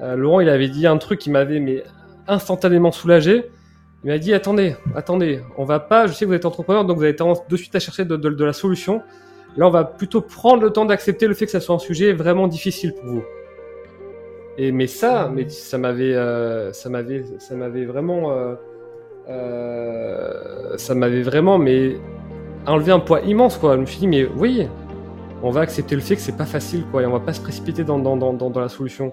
Laurent, il avait dit un truc qui m'avait mais instantanément soulagé. Il m'a dit attendez, attendez, on va pas. Je sais que vous êtes entrepreneur, donc vous avez tendance de suite à chercher de, la solution. Là, on va plutôt prendre le temps d'accepter le fait que ça soit un sujet vraiment difficile pour vous. Et mais ça, mais ça m'avait, euh, ça m'avait, ça m'avait vraiment, euh, euh, ça m'avait vraiment, mais enlevé un poids immense quoi. Je me suis dit mais oui, on va accepter le fait que c'est pas facile quoi, et on va pas se précipiter dans la solution.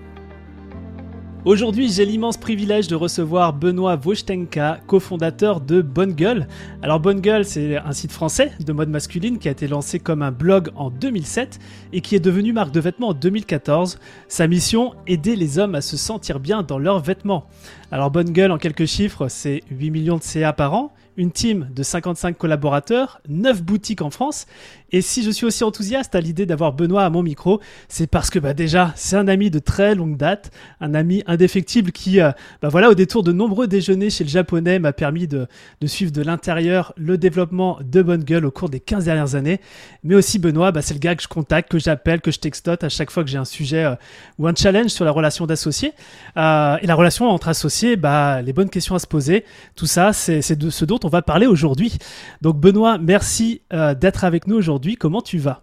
Aujourd'hui, j'ai l'immense privilège de recevoir Benoît Wojtenka, cofondateur de Bonne Gueule. Alors Bonne Gueule, c'est un site français de mode masculine qui a été lancé comme un blog en 2007 et qui est devenu marque de vêtements en 2014. Sa mission, aider les hommes à se sentir bien dans leurs vêtements. Alors Bonne Gueule, en quelques chiffres, c'est 8 millions de CA par an, une team de 55 collaborateurs, 9 boutiques en France. Et si je suis aussi enthousiaste à l'idée d'avoir Benoît à mon micro, c'est parce que bah, déjà, c'est un ami de très longue date, un ami indéfectible qui, euh, bah, voilà, au détour de nombreux déjeuners chez le japonais, m'a permis de, de, suivre de l'intérieur le développement de Bonne Gueule au cours des 15 dernières années. Mais aussi Benoît, bah, c'est le gars que je contacte, que j'appelle, que je textote à chaque fois que j'ai un sujet euh, ou un challenge sur la relation d'associés. Euh, et la relation entre associés, bah, les bonnes questions à se poser, tout ça, c'est de ce dont on va parler aujourd'hui. Donc Benoît, merci euh, d'être avec nous aujourd'hui. Comment tu vas?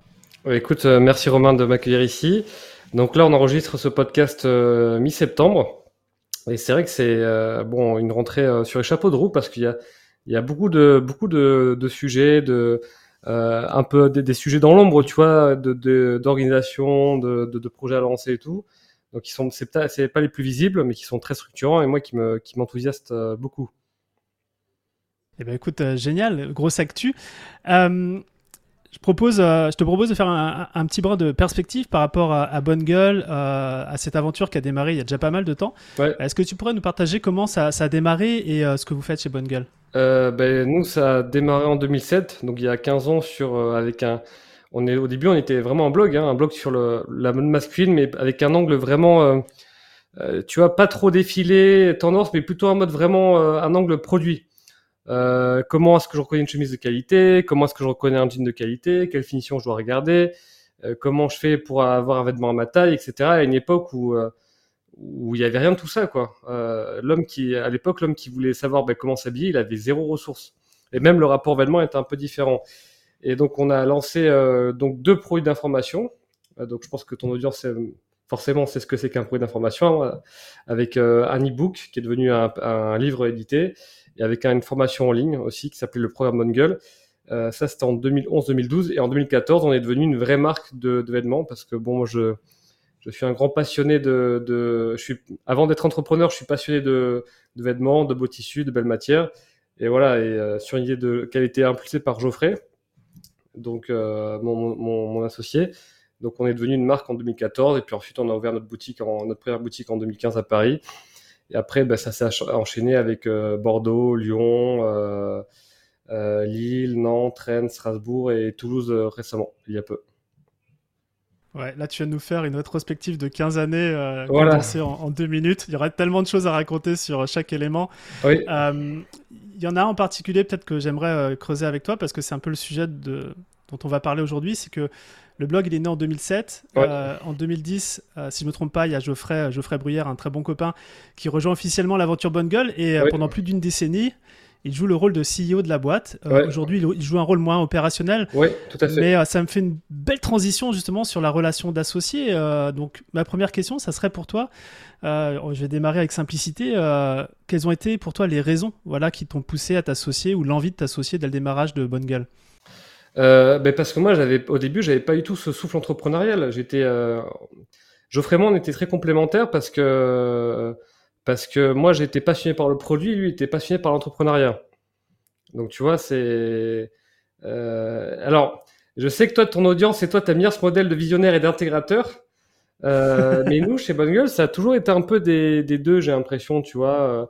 Écoute, euh, merci Romain de m'accueillir ici. Donc là, on enregistre ce podcast euh, mi-septembre. Et c'est vrai que c'est euh, bon une rentrée euh, sur les chapeaux de roue parce qu'il y a, il y a beaucoup de beaucoup de, de sujets, de un peu des, des sujets dans l'ombre, tu vois, d'organisation, de, de, de, projets à lancer et tout. Donc ils sont c'est pas, pas les plus visibles, mais qui sont très structurants et moi qui me qui m'enthousiaste beaucoup. Eh ben écoute, euh, génial, grosse actu. Euh, je, propose, euh, je te propose de faire un, un, petit brin de perspective par rapport à, à Bonne Gueule, euh, à cette aventure qui a démarré il y a déjà pas mal de temps. Ouais. Est-ce que tu pourrais nous partager comment ça, ça a démarré et euh, ce que vous faites chez Bonne Gueule? Ben, Nous, ça a démarré en 2007, donc il y a 15 ans, sur, avec un. On est, au début, on était vraiment un blog, hein, un blog sur le, la mode masculine, mais avec un angle vraiment, tu vois, pas trop défilé, tendance, mais plutôt en mode vraiment un angle produit. Euh, comment est-ce que je reconnais une chemise de qualité? Comment est-ce que je reconnais un jean de qualité? Quelle finition je dois regarder? Euh, Comment je fais pour avoir un vêtement à ma taille, etc. À une époque où euh, où il y avait rien de tout ça, quoi. L'homme qui, à l'époque, l'homme qui voulait savoir ben, comment s'habiller, il avait zéro ressource. Et même le rapport vêtement était un peu différent. Et donc on a lancé donc deux produits d'information. donc je pense que ton audience forcément sait ce que c'est qu'un produit d'information avec un e-book qui est devenu un livre édité et avec une formation en ligne aussi qui s'appelait le programme Bonne Gueule. Euh, ça, c'était en 2011-2012. Et en 2014, on est devenu une vraie marque de, vêtements parce que, bon, je, suis un grand passionné de. je suis, avant d'être entrepreneur, je suis passionné de, vêtements, de beaux tissus, de belles matières. Et voilà, et euh, sur une idée de, qui a été impulsée par Geoffrey, donc euh, mon, associé. Donc on est devenu une marque en 2014 et puis ensuite on a ouvert notre boutique notre première boutique en 2015 à Paris. Et après, bah, ça s'est enchaîné avec euh, Bordeaux, Lyon, euh, euh, Lille, Nantes, Rennes, Strasbourg et Toulouse récemment, il y a peu. Ouais, là tu viens de nous faire une rétrospective de 15 années euh, voilà. en, en, deux minutes. Il y aurait tellement de choses à raconter sur chaque élément. Oui. Euh, il y en a un en particulier peut-être que j'aimerais euh, creuser avec toi parce que c'est un peu le sujet de, dont on va parler aujourd'hui. C'est que le blog, il est né en 2007. Ouais. Euh, en 2010, euh, si je ne me trompe pas, il y a Geoffrey, Geoffrey Bruyère, un très bon copain, qui rejoint officiellement l'aventure Bonne Gueule. Et euh, ouais. pendant plus d'une décennie, il joue le rôle de CEO de la boîte. Euh, Ouais. Aujourd'hui, il joue un rôle moins opérationnel. Oui, tout à fait. Mais euh, ça me fait une belle transition justement sur la relation d'associé. Euh, donc ma première question, ça serait pour toi, euh, je vais démarrer avec simplicité, euh, quelles ont été pour toi les raisons voilà, qui t'ont poussé à t'associer ou l'envie de t'associer dès le démarrage de Bonne Gueule euh, ben parce que moi, j'avais au début, j'avais pas du tout ce souffle entrepreneurial. J'étais, euh... Geoffrey et moi, on était très complémentaires parce que parce que moi, j'étais passionné par le produit, lui était passionné par l'entrepreneuriat. Donc, tu vois, c'est euh... alors, je sais que toi, ton audience et toi, t'aimes bien ce modèle de visionnaire et d'intégrateur. Euh, mais nous, chez Bonne Gueule, ça a toujours été un peu des, des deux, j'ai l'impression, tu vois. Euh,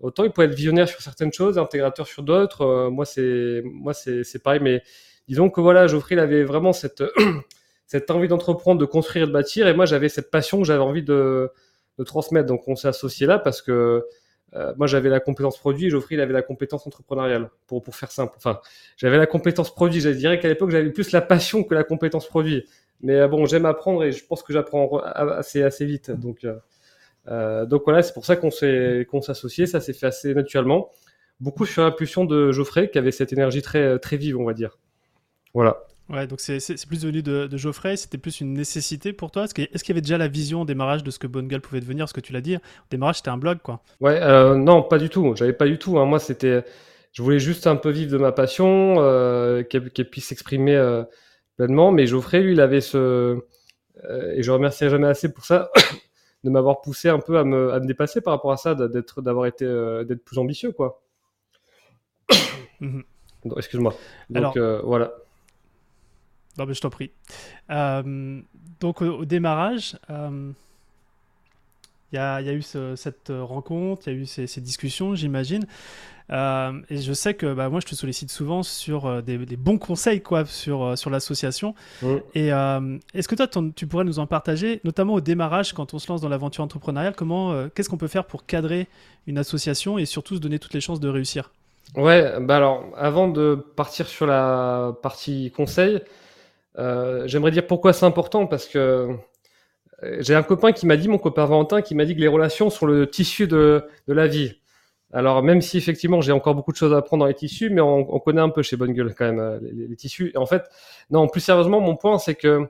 autant il peut être visionnaire sur certaines choses, intégrateur sur d'autres. Euh, moi, c'est moi, c'est pareil, mais disons que voilà, Geoffrey, avait vraiment cette, cette envie d'entreprendre, de construire et de bâtir. Et moi, j'avais cette passion que j'avais envie de, de transmettre. Donc, on s'est associé là parce que euh, moi, j'avais la compétence produit et Geoffrey, il avait la compétence entrepreneuriale, pour, pour faire simple. Enfin, j'avais la compétence produit. Je dirais qu'à l'époque, j'avais plus la passion que la compétence produit. Mais euh, bon, j'aime apprendre et je pense que j'apprends assez, assez vite. Donc, euh, donc voilà, c'est pour ça qu'on s'est qu'on s'est associé. Ça s'est fait assez naturellement. Beaucoup sur l'impulsion de Geoffrey, qui avait cette énergie très, très vive, on va dire. Voilà. Ouais, donc c'est plus venu de, de Geoffrey, c'était plus une nécessité pour toi Est-ce qu'il y avait déjà la vision au démarrage de ce que Bonne Gueule pouvait devenir, ce que tu l'as dit? Au démarrage, c'était un blog, quoi. Ouais, euh, non, pas du tout. J'avais pas du tout. Hein. Moi, c'était. Je voulais juste un peu vivre de ma passion, euh, qu'elle puisse s'exprimer euh, pleinement. Mais Geoffrey, lui, il avait ce. Et je remercierai jamais assez pour ça, de m'avoir poussé un peu à me, à me dépasser par rapport à ça, d'être, d'avoir été, d'être plus ambitieux, quoi. Mhm. Excuse-moi. Donc, Alors... voilà. Non, mais je t'en prie. Euh, donc, au, démarrage, euh, il y, a, y, a, eu cette rencontre, il y a eu ces, discussions, j'imagine. Euh, et je sais que bah, moi, je te sollicite souvent sur des, bons conseils quoi, sur, sur l'association. Mm. Et est-ce que toi, tu pourrais nous en partager, notamment au démarrage, quand on se lance dans l'aventure entrepreneuriale, comment, qu'est-ce qu'on peut faire pour cadrer une association et surtout se donner toutes les chances de réussir? Ouais, bah alors, avant de partir sur la partie conseil, euh, j'aimerais dire pourquoi c'est important parce que euh, j'ai un copain qui m'a dit, mon copain Valentin, qui m'a dit que les relations sont le tissu de, la vie. Alors même si effectivement j'ai encore beaucoup de choses à apprendre dans les tissus, mais on, on connaît un peu chez Bonne Gueule quand même euh, les, tissus. En fait, non, plus sérieusement, mon point c'est que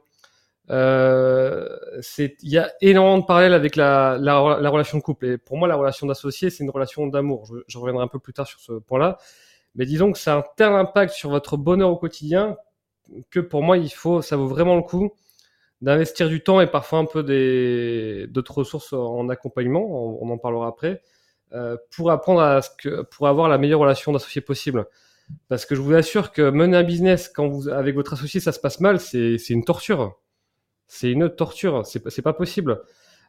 il y a énormément de parallèles avec la, la, la, relation de couple. Et pour moi, la relation d'associé, c'est une relation d'amour. Je, reviendrai un peu plus tard sur ce point-là. Mais disons que c'est un tel impact sur votre bonheur au quotidien que pour moi, il faut, ça vaut vraiment le coup d'investir du temps et parfois un peu d'autres ressources en accompagnement, on, en parlera après, euh, pour apprendre à pour avoir la meilleure relation d'associé possible. Parce que je vous assure que mener un business quand vous avec votre associé ça se passe mal, c'est une torture. C'est une torture. C'est pas possible.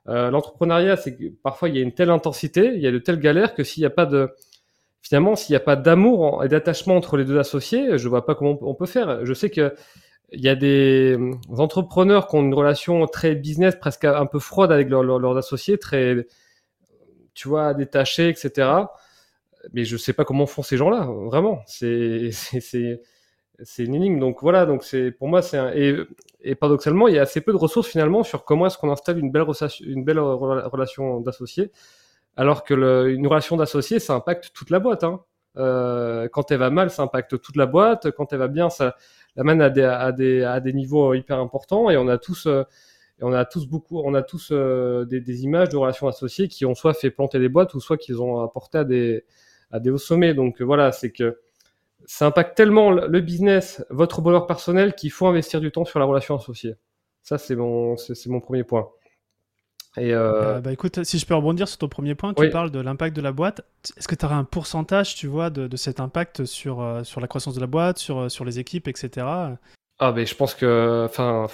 Euh, L'entrepreneuriat, c'est parfois il y a une telle intensité, il y a de telles galères que s'il n'y a pas de finalement, s'il n'y a pas d'amour et d'attachement entre les deux associés, je vois pas comment on peut faire. Je sais que il y a des entrepreneurs qui ont une relation très business, presque un peu froide avec leurs associés, très, tu vois, détachés, etc. Mais je sais pas comment font ces gens-là, vraiment. C'est, une énigme. Donc voilà, donc pour moi c'est un... et, paradoxalement il y a assez peu de ressources finalement sur comment est-ce qu'on installe une belle une belle relation d'associés alors que le, une relation d'associé, ça impacte toute la boîte. Hein. Euh, quand elle va mal, ça impacte toute la boîte. Quand elle va bien, ça l'amène à des, à des, à des niveaux hyper importants. Et on a tous, euh, on a tous beaucoup, on a tous euh, des, des, images de relations associées qui ont soit fait planter des boîtes ou soit qu'ils ont apporté à des, à des hauts sommets. Donc voilà, c'est que ça impacte tellement le business, votre bonheur personnel qu'il faut investir du temps sur la relation associée. Ça, c'est mon, c'est mon premier point. Et euh, euh... bah écoute, si je peux rebondir sur ton premier point, tu parles de l'impact de la boîte. Est-ce que tu auras un pourcentage, tu vois, de, de cet impact sur, euh, sur la croissance de la boîte, sur, euh, sur les équipes, etc. Ah, mais je pense que, enfin,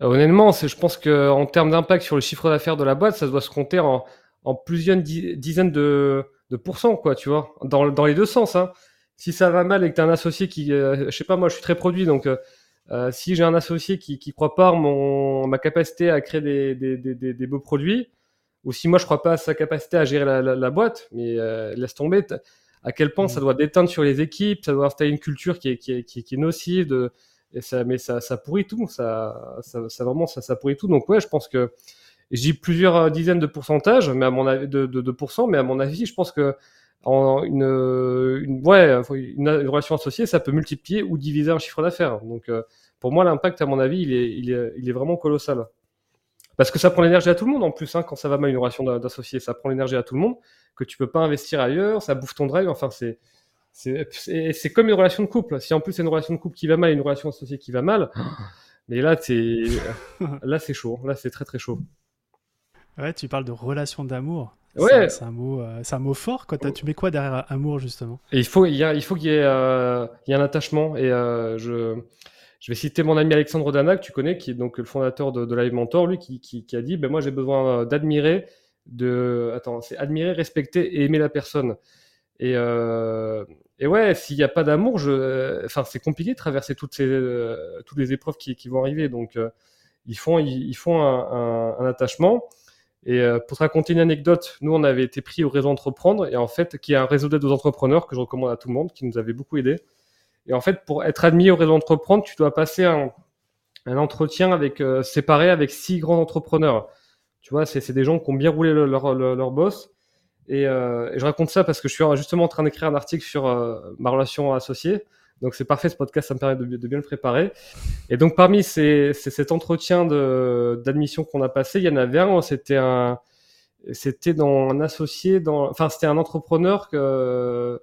honnêtement, je pense que en termes d'impact sur le chiffre d'affaires de la boîte, ça doit se compter en, en plusieurs dizaines de, de pourcents, quoi, tu vois, dans, dans les deux sens. Hein. Si ça va mal et que tu as un associé qui, je sais pas, moi, je suis très produit, donc euh, si j'ai un associé qui, qui croit pas mon, ma capacité à créer des, des, des, des, beaux produits, ou si moi je crois pas à sa capacité à gérer la, la, la boîte, mais euh, laisse tomber. À quel point ça mmh. doit déteindre sur les équipes, ça doit installer une culture qui est, qui est, qui est, nocive, de, et ça, mais ça, ça pourrit tout, ça, ça, ça vraiment ça, ça pourrit tout. Donc ouais, je pense que j'ai plusieurs dizaines de pourcentages, mais à mon avis de, de, de pourcents, mais à mon avis, je pense que en une, une, ouais, une, relation associée, ça peut multiplier ou diviser un chiffre d'affaires. Donc, euh, pour moi, l'impact, à mon avis, il est, il est, il est vraiment colossal. Parce que ça prend l'énergie à tout le monde en plus, hein, quand ça va mal une relation d'associé, ça prend l'énergie à tout le monde, que tu peux pas investir ailleurs, ça bouffe ton drive, enfin c'est c'est comme une relation de couple. Si en plus c'est une relation de couple qui va mal, une relation associée qui va mal, mais là c'est là c'est chaud, là c'est très très chaud. Ouais, tu parles de relation d'amour. Ouais. C'est un mot, euh, c'est un mot fort. Quoi. Tu mets quoi derrière amour justement? Et Il faut, il y a, il faut qu'il y ait, euh, y ait un attachement. Et euh, je, je vais citer mon ami Alexandre Danac, tu connais, qui est donc le fondateur de, de Live Mentor, lui, qui, qui, qui a dit, ben moi j'ai besoin d'admirer, de, attends, c'est admirer, respecter et aimer la personne. Et, euh, et ouais, s'il n'y a pas d'amour, je, enfin, c'est compliqué de traverser toutes ces, toutes les épreuves qui, qui vont arriver. Donc, ils font, ils, font un, un, un, attachement. Et euh, pour te raconter une anecdote, nous, on avait été pris au réseau Entreprendre, et en fait, qui est un réseau d'aide aux entrepreneurs que je recommande à tout le monde, qui nous avait beaucoup aidé. Et en fait, pour être admis au réseau Entreprendre, tu dois passer un, un entretien avec séparé avec six grands entrepreneurs. Tu vois, c'est des gens qui ont bien roulé leur, leur, boss euh, et, je raconte ça parce que je suis justement en train d'écrire un article sur euh, ma relation associée. Donc c'est parfait, ce podcast, ça me permet de, bien le préparer. Et donc parmi ces, cet entretien d'admission qu'on a passé, il y en avait un, c'était un, c'était dans un associé, dans, enfin c'était un entrepreneur que,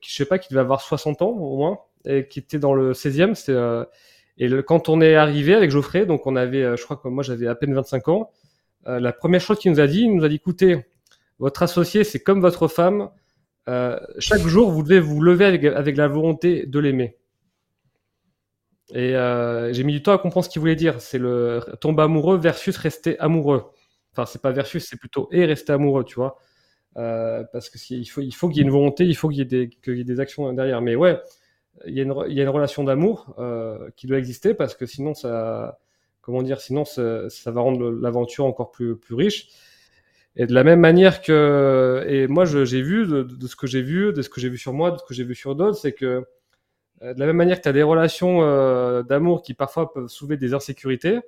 qui, je sais pas, qui devait avoir 60 ans au moins, et qui était dans le 16e. Euh, et quand on est arrivé avec Geoffrey, donc on avait, je crois que moi j'avais à peine 25 ans, la première chose qu'il nous a dit, il nous a dit, écoutez, votre associé, c'est comme votre femme. Euh, chaque jour, vous devez vous lever avec, la volonté de l'aimer. Et euh, j'ai mis du temps à comprendre ce qu'il voulait dire. C'est le tomber amoureux versus rester amoureux. Enfin, c'est pas versus, c'est plutôt et rester amoureux, tu vois. Euh, parce que il faut, il faut qu'il y ait une volonté, il faut qu'il y, y, ait des actions derrière. Mais ouais, il y a une, il y a une relation d'amour qui doit exister parce que sinon ça, comment dire, sinon ça, ça va rendre l'aventure encore plus, plus riche. Et de la même manière que, et moi j'ai vu de, de, ce que j'ai vu, de ce que j'ai vu sur moi, de ce que j'ai vu sur d'autres, c'est que euh, de la même manière que tu as des relations euh, d'amour qui parfois peuvent soulever des insécurités,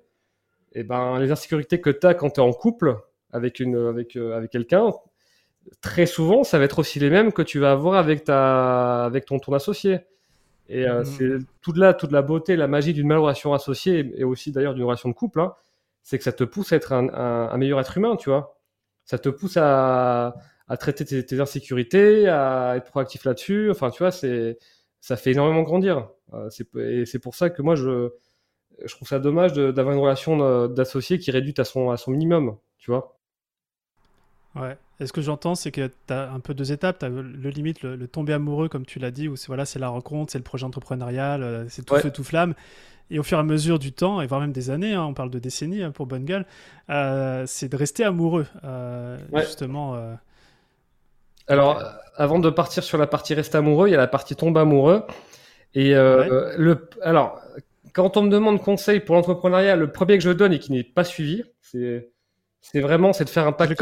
et ben les insécurités que tu as quand tu es en couple avec une avec euh, avec quelqu'un, très souvent ça va être aussi les mêmes que tu vas avoir avec ta avec ton ton associé. Et mmh. c'est toute la toute la beauté, la magie d'une relation associée et, aussi d'ailleurs d'une relation de couple, hein, c'est que ça te pousse à être un, un, un meilleur être humain, tu vois ça te pousse à, à traiter tes, tes, insécurités, à être proactif là-dessus. Enfin, tu vois, c'est, ça fait énormément grandir. Euh, et c'est pour ça que moi, je, je trouve ça dommage d'avoir une relation d'associé qui réduite à son, à son minimum, tu vois. Ouais. Et ce que j'entends, c'est que tu as un peu deux étapes. Tu as le, limite, le, tomber amoureux, comme tu l'as dit, où c'est voilà, la rencontre, c'est le projet entrepreneurial, euh, c'est tout feu, tout flamme. Et au fur et à mesure du temps, et voire même des années, hein, on parle de décennies hein, pour Bonne Gueule, euh, c'est de rester amoureux, euh, justement. Euh. Alors, avant de partir sur la partie rester amoureux, il y a la partie tomber amoureux. Et le, alors, quand on me demande conseil pour l'entrepreneuriat, le premier que je donne et qui n'est pas suivi, c'est, vraiment c'est de faire un pacte,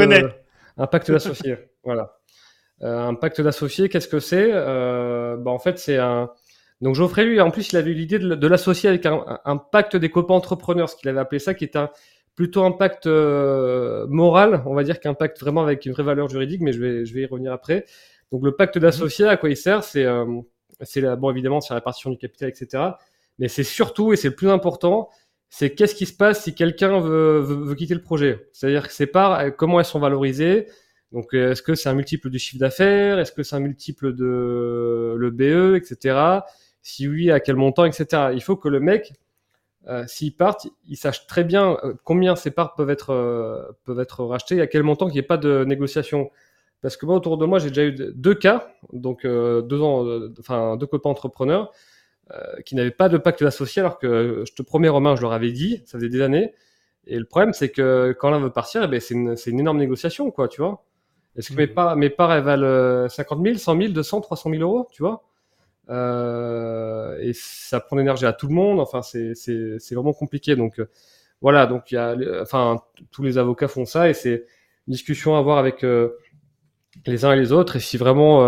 un pacte d'associé. voilà. un pacte d'associé, qu'est-ce que c'est? Bah, En fait, c'est un, donc Geoffrey, lui, en plus, il avait eu l'idée de, l'associer avec un, pacte des copains entrepreneurs, ce qu'il avait appelé ça, qui est un, plutôt un pacte euh, moral, on va dire qu'un pacte vraiment avec une vraie valeur juridique, mais je vais, je vais y revenir après. Donc le pacte d'associé, à quoi il sert? C'est, euh, c'est bon évidemment, c'est la répartition du capital, etc. Mais c'est surtout, et c'est le plus important, c'est qu'est-ce qui se passe si quelqu'un veut, veut, quitter le projet. C'est-à-dire que ces parts, euh, comment elles sont valorisées. Donc est-ce que c'est un multiple du chiffre d'affaires? Est-ce que c'est un multiple de le BE, etc. Si oui, à quel montant, etc. Il faut que le mec, euh, s'il part, il sache très bien euh, combien ses parts peuvent être, euh, peuvent être rachetées et à quel montant qu'il n'y ait pas de négociation. Parce que moi, autour de moi, j'ai déjà eu deux cas, donc deux, enfin, deux copains entrepreneurs qui n'avaient pas de pacte d'associé, alors que je te promets, Romain, je leur avais dit, ça faisait des années. Et le problème, c'est que quand l'un veut partir, eh ben, c'est une, une, énorme négociation, quoi, tu vois. Est-ce que mes, mmh. parts, mes parts, elles valent 50 000, 100 000, 200, 300 000 euros, tu vois? Euh, et ça prend l'énergie à tout le monde. Enfin, c'est vraiment compliqué. Donc euh, voilà, donc il y a, enfin, tous les avocats font ça et c'est une discussion à avoir avec euh, les uns et les autres. Et si vraiment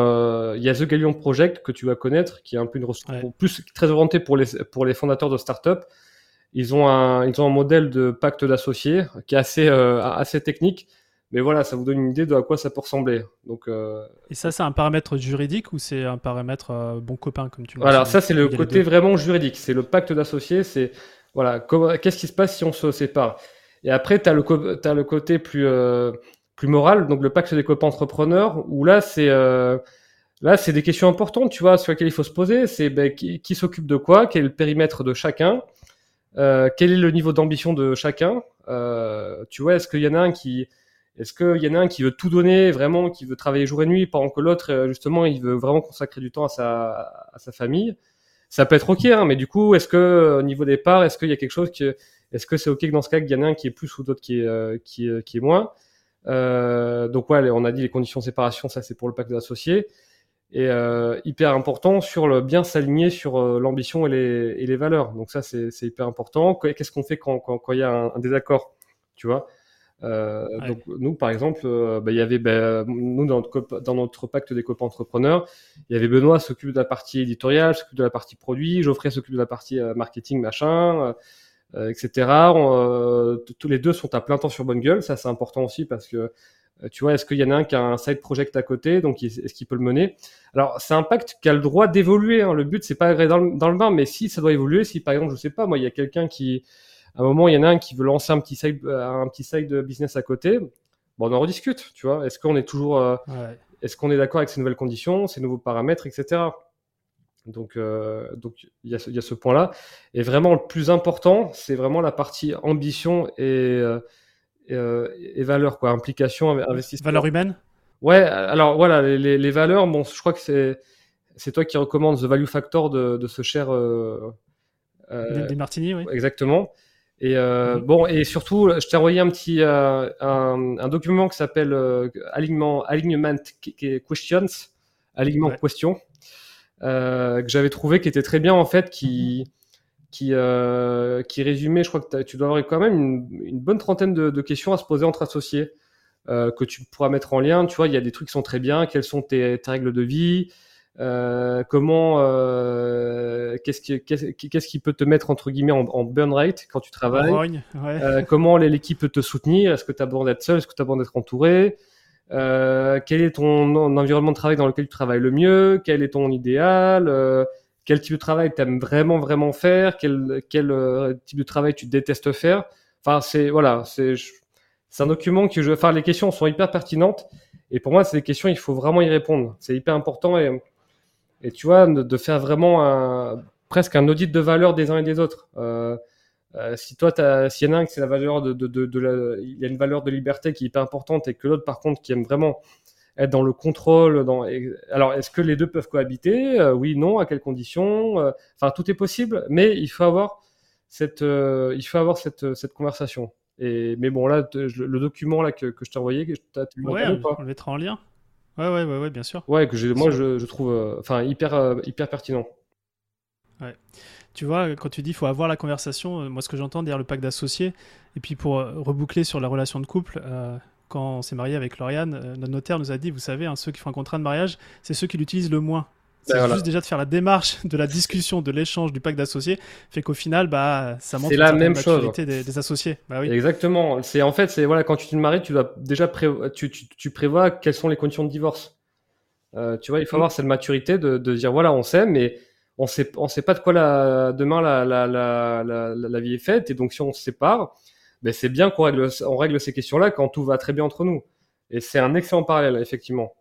il y a The Gallion Project que tu vas connaître, qui est un peu une ressource plus très orientée pour les pour les fondateurs de start-up. Ils ont un ils ont un modèle de pacte d'associés qui est assez assez technique mais voilà, ça vous donne une idée de à quoi ça peut ressembler. Donc, euh... Et ça, c'est un paramètre juridique ou c'est un paramètre euh, bon copain, comme tu Voilà, ça, c'est le côté vraiment juridique. C'est le pacte d'associés. C'est voilà, qu'est-ce qui se passe si on se sépare? Et après, tu as, as, le côté plus, euh, plus moral, donc le pacte des copains entrepreneurs, où là, c'est. Euh, là, c'est des questions importantes, tu vois, sur lesquelles il faut se poser. C'est ben, qui, qui s'occupe de quoi, quel est le périmètre de chacun, euh, quel est le niveau d'ambition de chacun? Euh, tu vois, est-ce qu'il y en a un qui, est-ce qu'il y en a un qui veut tout donner vraiment, qui veut travailler jour et nuit, pendant que l'autre, euh, justement, il veut vraiment consacrer du temps à sa, à sa famille? Ça peut être ok, hein, mais du coup, est-ce que au niveau des parts, est-ce qu'il y a quelque chose qui, est-ce que c'est ok que dans ce cas, qu'il y en a un qui est plus ou d'autres qui est, euh, qui, qui est moins? euh, Donc ouais, on a dit les conditions de séparation, ça c'est pour le pacte d'associés. et euh, hyper important sur le bien s'aligner sur euh, l'ambition et les, et les, valeurs. Donc ça, c'est hyper important. Qu'est-ce qu'on fait quand il quand, quand y a un, un, désaccord Tu vois? Euh, Donc nous, par exemple, euh, bah, il y avait bah, nous dans notre, dans notre, pacte des copains entrepreneurs, il y avait Benoît s'occupe de la partie éditoriale, s'occupe de la partie produit, Geoffrey s'occupe de la partie marketing, machin. Etc. tous les deux sont à plein temps sur Bonne Gueule, ça c'est important aussi parce que euh, tu vois, est-ce qu'il y en a un qui a un side project à côté, donc est-ce qu'il peut le mener? Alors, c'est un pacte qui a le droit d'évoluer. Hein. Le but, c'est pas dans le, dans le bain, mais si ça doit évoluer, si par exemple, je sais pas, moi, il y a quelqu'un qui, à un moment, il y en a un qui veut lancer un petit side, euh, un petit side business à côté, bon, on en rediscute, tu vois. Est-ce qu'on est toujours, euh, est-ce qu'on est d'accord avec ces nouvelles conditions, ces nouveaux paramètres, etc. Donc, euh, donc il y a ce, point-là. Et vraiment, le plus important, c'est vraiment la partie ambition et euh, et valeurs, quoi, implication, investissement. Valeurs humaines? Ouais, alors voilà, les, les, valeurs, bon, je crois que c'est, c'est toi qui recommandes The Value Factor de, de ce cher. Euh, euh, des Martini, oui. Exactement. Et euh, mhm. bon, et surtout, je t'ai envoyé un petit euh, un, un, document qui s'appelle euh, alignement, Alignment Questions, alignement ouais. question, que j'avais trouvé qui était très bien en fait, qui qui, euh, qui résumait, je crois que tu dois avoir quand même une, une bonne trentaine de, de, questions à se poser entre associés euh, que tu pourras mettre en lien. Tu vois, il y a des trucs qui sont très bien. Quelles sont tes, tes règles de vie? Euh, Comment euh, Qu'est-ce qui, peut te mettre entre guillemets en, en burn rate quand tu travailles? Ouais. Euh, Comment l'équipe peut te soutenir? Est-ce que tu as besoin d'être seul? Est-ce que tu as besoin d'être entouré? Euh, Quel est ton environnement de travail dans lequel tu travailles le mieux? Quel est ton idéal? Quel type de travail tu aimes vraiment vraiment faire, quel, quel euh, type de travail tu détestes faire? Enfin, c'est voilà, c'est c'est un document que je enfin les questions sont hyper pertinentes et pour moi c'est des questions il faut vraiment y répondre. C'est hyper important et et tu vois de, de faire vraiment un, presque un audit de valeur des uns et des autres. Euh, euh, si toi, s'il y en a un qui c'est la valeur de, de, de, de la, il y a une valeur de liberté qui est hyper importante et que l'autre par contre qui aime vraiment être dans le contrôle. Dans... Alors, est-ce que les deux peuvent cohabiter? Euh, Oui, non, à quelles conditions? Euh, Enfin, tout est possible, mais il faut avoir cette, il faut avoir cette, cette conversation. Et, mais bon, là, le document là, que, que je t'ai envoyé, tu ouais, on, le mettra en lien. Ouais, ouais, ouais, ouais, bien sûr. Ouais, que moi, je, je, trouve enfin, hyper, hyper pertinent. Ouais. Tu vois, quand tu dis qu'il faut avoir la conversation, moi, ce que j'entends derrière le pacte d'associés, et puis pour reboucler sur la relation de couple, euh, quand on s'est marié avec Lauriane, euh, notre notaire nous a dit, vous savez, hein, ceux qui font un contrat de mariage, c'est ceux qui l'utilisent le moins. C'est ben juste déjà de faire la démarche de la discussion, de l'échange du pacte d'associés, fait qu'au final, bah, ça montre la même chose des, des, associés. Bah, oui. Exactement. C'est en fait, c'est voilà, quand tu te maries, tu dois déjà pré... tu, tu, tu, prévois quelles sont les conditions de divorce. Euh, tu vois, il faut mm. avoir cette maturité de, de dire voilà, on s'aime, mais on sait, on sait pas de quoi la, demain la, la, la, la, la vie est faite, et donc si on se sépare, ben c'est bien qu'on règle, on règle ces questions-là quand tout va très bien entre nous. Et c'est un excellent parallèle, effectivement.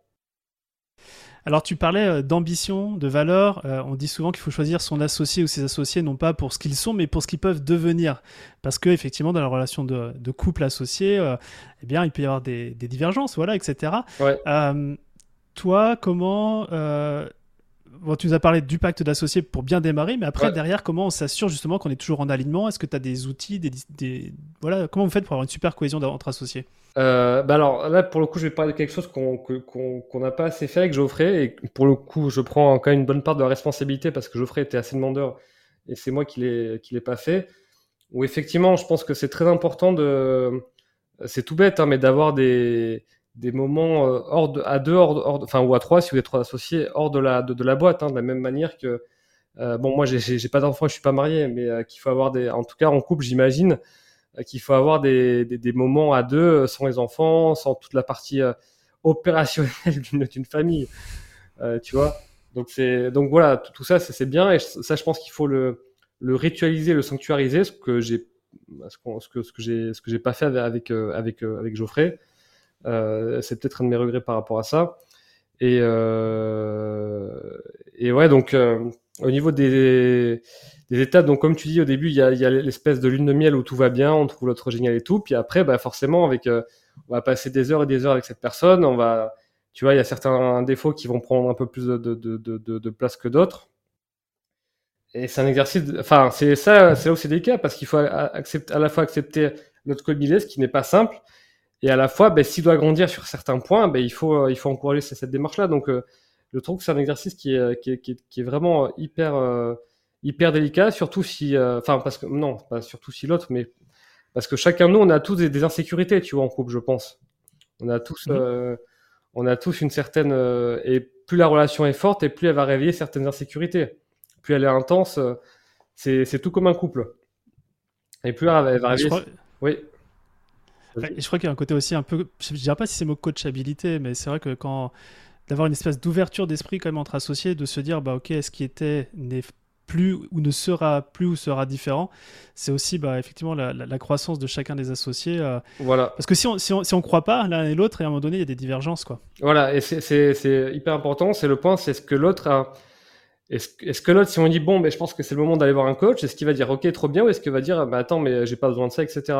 Alors tu parlais euh, d'ambition, de valeur. Euh, on dit souvent qu'il faut choisir son associé ou ses associés non pas pour ce qu'ils sont, mais pour ce qu'ils peuvent devenir. Parce que effectivement, dans la relation de, de couple associé, euh, eh bien, il peut y avoir des, des divergences, voilà, etc. Ouais. Euh, toi, comment bon, tu nous as parlé du pacte d'associés pour bien démarrer, mais après, ouais. derrière, comment on s'assure justement qu'on est toujours en alignement? Est-ce que tu as des outils, des, des, voilà, comment vous faites pour avoir une super cohésion entre associés? Euh, bah alors là, pour le coup, je vais parler de quelque chose qu'on n'a pas assez fait avec Geoffrey, et pour le coup, je prends quand même une bonne part de la responsabilité parce que Geoffrey était assez demandeur et c'est moi qui qui l'ai pas fait. Où effectivement, je pense que c'est très important de, c'est tout bête, hein, mais d'avoir des des moments euh, hors de, à deux, hors, hors, enfin ou à trois si vous êtes trois associés hors de la de, la boîte, hein, de la même manière que euh, bon moi j'ai pas d'enfants, je suis pas marié, mais euh, qu'il faut avoir des, en tout cas en couple j'imagine euh, qu'il faut avoir des, des, moments à deux sans les enfants, sans toute la partie opérationnelle d'une famille, tu vois. Donc c'est donc voilà tout, tout ça c'est bien et ça je pense qu'il faut le le ritualiser, le sanctuariser, ce que j'ai ce que ce que j'ai ce que j'ai pas fait avec avec avec Geoffrey. Euh, c'est peut-être un de mes regrets par rapport à ça. Et, euh, ouais, donc euh, au niveau des, des étapes, donc comme tu dis au début, il y a, l'espèce de lune de miel où tout va bien, on trouve l'autre génial et tout. Puis après, bah forcément, avec, on va passer des heures et des heures avec cette personne. On va, tu vois, il y a certains défauts qui vont prendre un peu plus de, place que d'autres. Et c'est un exercice, enfin, c'est ça, c'est là où c'est délicat parce qu'il faut accepter, à la fois accepter notre code ce qui n'est pas simple, et à la fois, ben, s'il doit grandir sur certains points, ben, il, faut, euh, il faut encourager cette démarche-là. Donc, euh, je trouve que c'est un exercice qui est, qui est, qui est, vraiment hyper, hyper délicat, surtout si, enfin, parce que, non, pas surtout si l'autre, mais parce que chacun de nous, on a tous des, insécurités, tu vois, en couple, je pense. On a tous, mmh. on a tous une certaine, et plus la relation est forte, et plus elle va réveiller certaines insécurités. Plus elle est intense, c'est tout comme un couple. Et plus elle va réveiller. Oui. Je crois qu'il y a un côté aussi un peu, je ne dirais pas si c'est mot coachabilité, mais c'est vrai que quand d'avoir une espèce d'ouverture d'esprit quand même entre associés, de se dire bah ok, ce qui était n'est plus ou ne sera plus ou sera différent, c'est aussi bah, effectivement la, croissance de chacun des associés. Euh, voilà. Parce que si on si on, si on croit pas l'un et l'autre, et à un moment donné, il y a des divergences quoi. Voilà, et c'est hyper important. C'est le point, c'est ce que l'autre a. Est-ce que l'autre, si on dit bon, mais je pense que c'est le moment d'aller voir un coach, est-ce qu'il va dire ok, trop bien, ou est-ce qu'il va dire bah attends, mais j'ai pas besoin de ça, etc.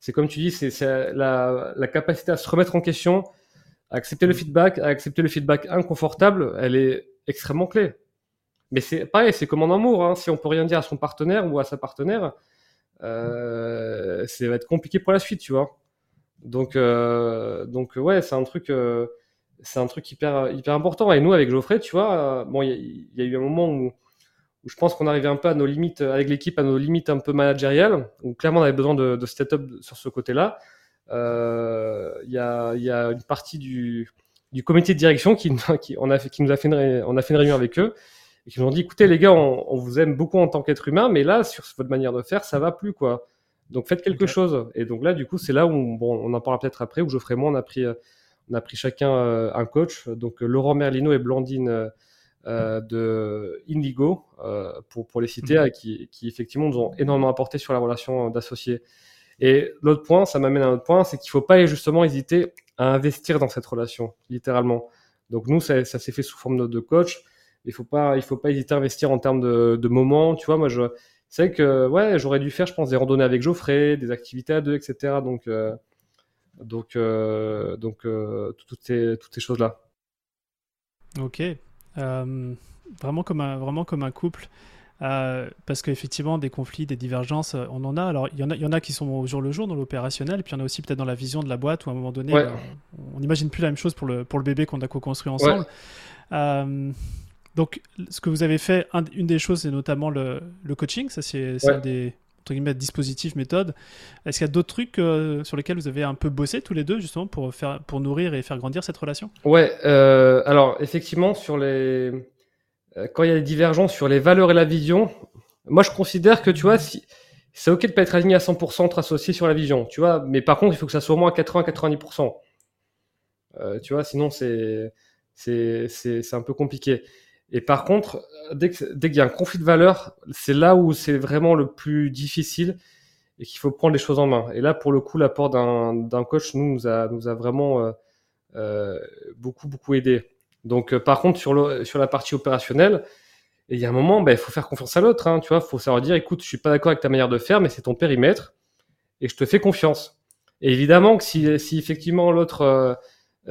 C'est comme tu dis, c'est la, la capacité à se remettre en question, à accepter le feedback, à accepter le feedback inconfortable, elle est extrêmement clé. Mais c'est pareil, c'est comme en amour. Hein. Si on peut rien dire à son partenaire ou à sa partenaire, euh, ça va être compliqué pour la suite, tu vois. Donc, euh, donc ouais, c'est un truc, euh, c'est un truc hyper, hyper important. Et nous, avec Geoffrey, tu vois, bon, il y, a eu un moment où, où je pense qu'on arrivait un peu à nos limites, avec l'équipe, à nos limites un peu managériales, où clairement on avait besoin de, de step up sur ce côté-là. Il y a, y, a, une partie du, du comité de direction qui, qui, on a fait, qui nous a fait une, on a fait une réunion avec eux et qui nous ont dit écoutez les gars, on, vous aime beaucoup en tant qu'être humain, mais là sur votre manière de faire, ça va plus quoi. Donc faites quelque chose. Et donc là, du coup, c'est là où bon, on en parlera peut-être après, où Geoffrey et moi, on a pris, on a pris chacun euh, un coach. Donc Laurent Merlino et Blandine euh, de Indigo, euh, pour, pour les citer, mhm. qui, qui effectivement nous ont énormément apporté sur la relation d'associés. Et l'autre point, ça m'amène à un autre point, c'est qu'il faut pas justement hésiter à investir dans cette relation, littéralement. Donc nous, ça, ça s'est fait sous forme de, de coach il faut pas, il faut pas hésiter à investir en termes de, moments. Tu vois, moi, je, c'est que ouais, j'aurais dû faire, je pense, des randonnées avec Geoffrey, des activités à deux, etc. Donc, euh, donc, euh, donc, euh, toutes ces, toutes ces choses-là. Ok, vraiment comme un, vraiment comme un couple. parce qu'effectivement, des conflits, des divergences, on en a. Alors, il y en a, il y en a qui sont au jour le jour dans l'opérationnel, puis il y en a aussi peut-être dans la vision de la boîte où à un moment donné, on n'imagine plus la même chose pour le, pour le bébé qu'on a co-construit ensemble. Donc, ce que vous avez fait, une des choses, c'est notamment le, coaching. Ça, c'est un des entre guillemets, dispositifs, méthodes. Est-ce qu'il y a d'autres trucs euh, sur lesquels vous avez un peu bossé tous les deux, justement, pour, faire, pour nourrir et faire grandir cette relation? Ouais, euh, alors effectivement, sur les... Euh, quand il y a des divergences sur les valeurs et la vision, moi je considère que, tu vois, c'est ok de pas être aligné à 100% entre associés sur la vision, tu vois, mais par contre, il faut que ça soit au moins à 80-90%. tu vois, sinon c'est c'est un peu compliqué. Et par contre, dès qu'il y a un conflit de valeurs, c'est là où c'est vraiment le plus difficile et qu'il faut prendre les choses en main. Et là, pour le coup, l'apport d'un coach nous, nous, a, nous a vraiment euh, euh, beaucoup, beaucoup aidé. Donc, euh, par contre, sur, le, sur la partie opérationnelle, il y a un moment, ben, il faut faire confiance à l'autre. Hein, tu vois, faut savoir dire, écoute, je suis pas d'accord avec ta manière de faire, mais c'est ton périmètre et je te fais confiance. Et évidemment que si, si effectivement l'autre euh,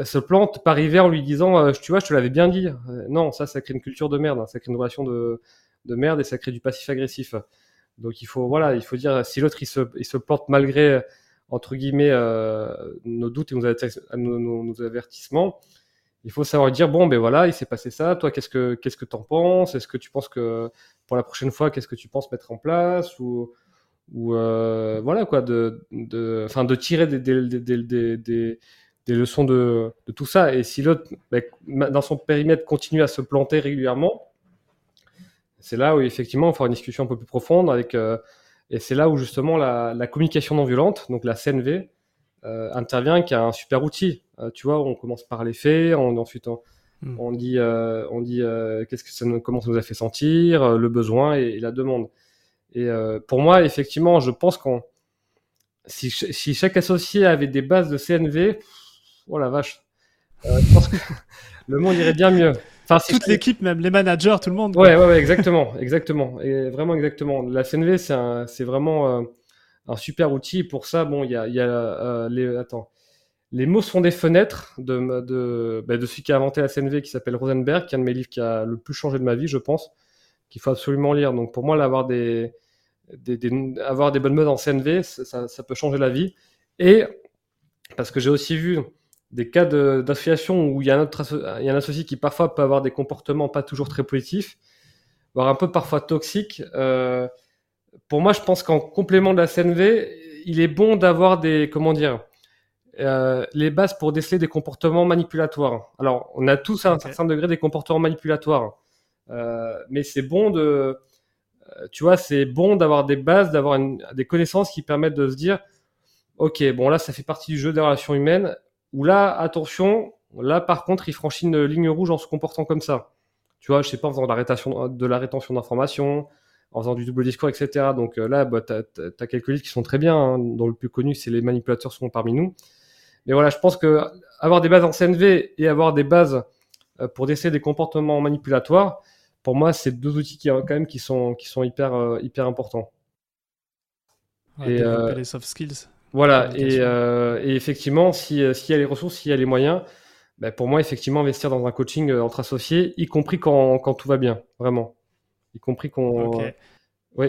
se plante par hiver en lui disant euh, tu vois je te l'avais bien dit. Euh, non ça ça crée une culture de merde hein. ça crée une relation de, de merde et ça crée du passif agressif. Donc il faut voilà il faut dire si l'autre il se, il se porte malgré entre guillemets nos doutes et nos, avertissements il faut savoir dire bon ben voilà il s'est passé ça. Toi qu'est-ce que qu'est-ce que t'en penses? Est-ce que tu penses que pour la prochaine fois qu'est-ce que tu penses mettre en place? Ou ou voilà quoi de de de tirer des leçons de, tout ça. Et si l'autre, ben, dans son périmètre, continue à se planter régulièrement, c'est là où effectivement on fera une discussion un peu plus profonde avec. Euh, et c'est là où justement la, communication non violente, donc la CNV, euh, intervient, qui est un super outil. Euh, tu vois, on commence par les faits, on, ensuite on, hmm. dit, on dit qu'est-ce que ça, comment ça nous a fait sentir, le besoin et, la demande. Et pour moi, effectivement, je pense qu'on si, si, chaque associé avait des bases de CNV, oh la vache. Euh, je pense que le monde irait bien mieux. Enfin, toute l'équipe, même les managers, tout le monde. Ouais, ouais, ouais, exactement, exactement, et vraiment exactement. La CNV, c'est vraiment euh, un super outil. Pour ça, bon, il y a, y a euh, les, attends, les mots sont des fenêtres de de, bah, de celui qui a inventé la CNV, qui s'appelle Rosenberg, qui est un de mes livres qui a le plus changé de ma vie, je pense, qu'il faut absolument lire. Donc pour moi, avoir des, des, avoir des bonnes mots en CNV, ça, ça, peut changer la vie. Et parce que j'ai aussi vu des cas d'association où il y, a un autre il y a un associé qui parfois peut avoir des comportements pas toujours très positifs, voire un peu parfois toxiques. Euh, pour moi, je pense qu'en complément de la CNV, il est bon d'avoir des, comment dire, euh, les bases pour déceler des comportements manipulatoires. Alors, on a tous à un certain degré des comportements manipulatoires, euh, mais c'est bon de, tu vois, c'est bon d'avoir des bases, d'avoir des connaissances qui permettent de se dire, ok, bon là, ça fait partie du jeu des relations humaines. Ou là, attention, là par contre, il franchit une ligne rouge en se comportant comme ça. Tu vois, je sais pas, en faisant de la rétention, d'informations, en faisant du double discours, etc. Donc euh, là, bah, tu as, quelques livres qui sont très bien, hein, dont le plus connu, c'est Les manipulateurs sont parmi nous. Mais voilà, je pense que avoir des bases en CNV et avoir des bases euh, pour déceler des comportements manipulatoires, pour moi, c'est deux outils qui, quand même, qui sont, qui sont hyper, euh, hyper importants. et, les soft skills. Voilà, et, euh, et, effectivement, s'il euh, si y a les ressources, s'il y a les moyens, ben pour moi, effectivement, investir dans un coaching euh, entre associés, y compris quand, quand tout va bien, vraiment. Y compris qu'on. Oui.